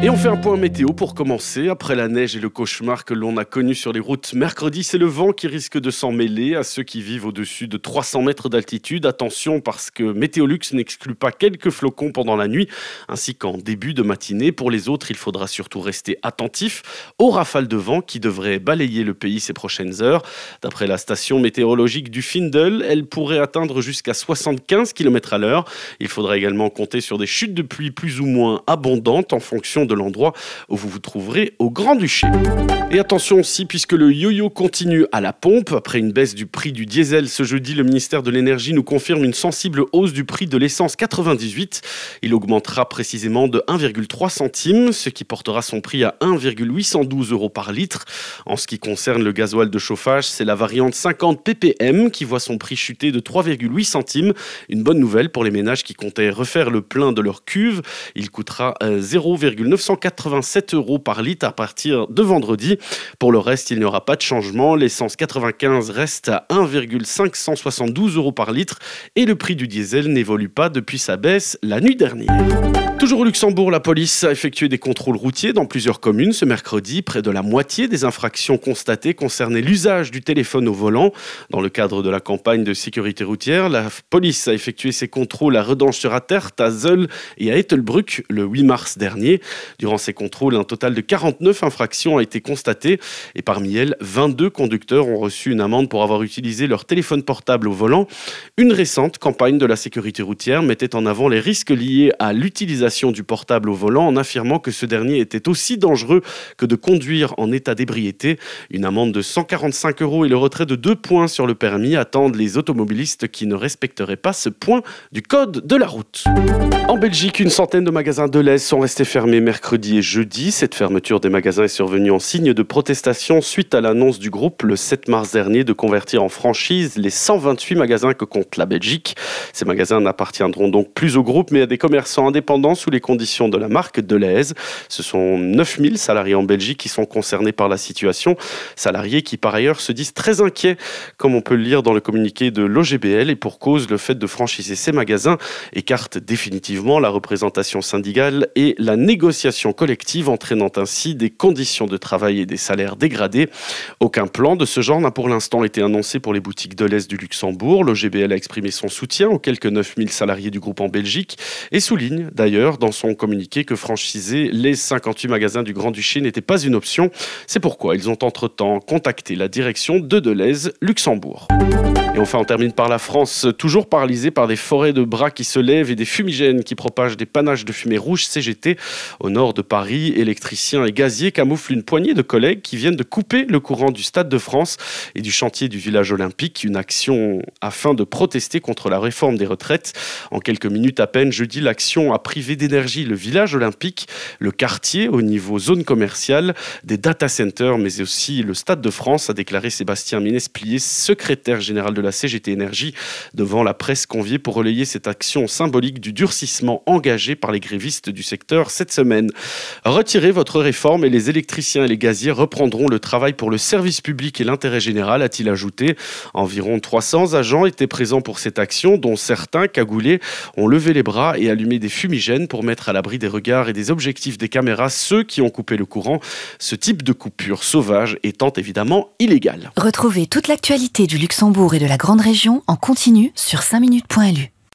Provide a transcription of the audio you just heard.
Et on fait un point météo pour commencer. Après la neige et le cauchemar que l'on a connu sur les routes mercredi, c'est le vent qui risque de s'en mêler à ceux qui vivent au-dessus de 300 mètres d'altitude. Attention parce que Météolux n'exclut pas quelques flocons pendant la nuit ainsi qu'en début de matinée. Pour les autres, il faudra surtout rester attentif aux rafales de vent qui devraient balayer le pays ces prochaines heures. D'après la station météorologique du Findel, elle pourrait atteindre jusqu'à 75 km à l'heure. Il faudra également compter sur des chutes de pluie plus ou moins abondantes en fonction de l'endroit où vous vous trouverez au Grand-Duché. Et attention aussi, puisque le yo-yo continue à la pompe, après une baisse du prix du diesel ce jeudi, le ministère de l'Énergie nous confirme une sensible hausse du prix de l'essence 98. Il augmentera précisément de 1,3 centimes, ce qui portera son prix à 1,812 euros par litre. En ce qui concerne le gasoil de chauffage, c'est la variante 50 ppm qui voit son prix chuter de 3,8 centimes. Une bonne nouvelle pour les ménages qui comptaient refaire le plein de leur cuve. Il coûtera 0,9 187 euros par litre à partir de vendredi. Pour le reste, il n'y aura pas de changement. L'essence 95 reste à 1,572 euros par litre et le prix du diesel n'évolue pas depuis sa baisse la nuit dernière. Toujours au Luxembourg, la police a effectué des contrôles routiers dans plusieurs communes ce mercredi. Près de la moitié des infractions constatées concernaient l'usage du téléphone au volant. Dans le cadre de la campagne de sécurité routière, la police a effectué ses contrôles à Redange-sur-Attert, à Zeul et à Ettelbruck le 8 mars dernier. Durant ces contrôles, un total de 49 infractions a été constaté et parmi elles, 22 conducteurs ont reçu une amende pour avoir utilisé leur téléphone portable au volant. Une récente campagne de la sécurité routière mettait en avant les risques liés à l'utilisation du portable au volant en affirmant que ce dernier était aussi dangereux que de conduire en état d'ébriété. Une amende de 145 euros et le retrait de deux points sur le permis attendent les automobilistes qui ne respecteraient pas ce point du code de la route. En Belgique, une centaine de magasins de lait sont restés fermés mercredi et jeudi. Cette fermeture des magasins est survenue en signe de protestation suite à l'annonce du groupe le 7 mars dernier de convertir en franchise les 128 magasins que compte la Belgique. Ces magasins n'appartiendront donc plus au groupe mais à des commerçants indépendants sous les conditions de la marque Deleuze. Ce sont 9000 salariés en Belgique qui sont concernés par la situation. Salariés qui par ailleurs se disent très inquiets, comme on peut le lire dans le communiqué de l'OGBL et pour cause le fait de franchiser ces magasins écarte définitivement la représentation syndicale et la négociation collective entraînant ainsi des conditions de travail et des salaires dégradés. Aucun plan de ce genre n'a pour l'instant été annoncé pour les boutiques de du Luxembourg. Le GBL a exprimé son soutien aux quelques 9000 salariés du groupe en Belgique et souligne d'ailleurs dans son communiqué que franchiser les 58 magasins du Grand-Duché n'était pas une option. C'est pourquoi ils ont entre-temps contacté la direction de Deleuze Luxembourg. Et enfin, on termine par la France, toujours paralysée par des forêts de bras qui se lèvent et des fumigènes qui propagent des panaches de fumée rouge CGT. Au nord de Paris, électriciens et gaziers camouflent une poignée de collègues qui viennent de couper le courant du Stade de France et du chantier du village olympique, une action afin de protester contre la réforme des retraites. En quelques minutes à peine, jeudi, l'action a privé d'énergie le village olympique, le quartier au niveau zone commerciale, des data centers, mais aussi le Stade de France, a déclaré Sébastien Ménesplier, secrétaire général de la CGT Énergie, devant la presse conviée pour relayer cette action symbolique du durcissement engagé par les grévistes du secteur cette semaine. Retirez votre réforme et les électriciens et les gaziers reprendront le travail pour le service public et l'intérêt général, a-t-il ajouté. Environ 300 agents étaient présents pour cette action, dont certains, cagoulés, ont levé les bras et allumé des fumigènes pour mettre à l'abri des regards et des objectifs des caméras ceux qui ont coupé le courant. Ce type de coupure sauvage étant évidemment illégal. Retrouvez toute l'actualité du Luxembourg et de la grande région en continu sur 5minutes.lu.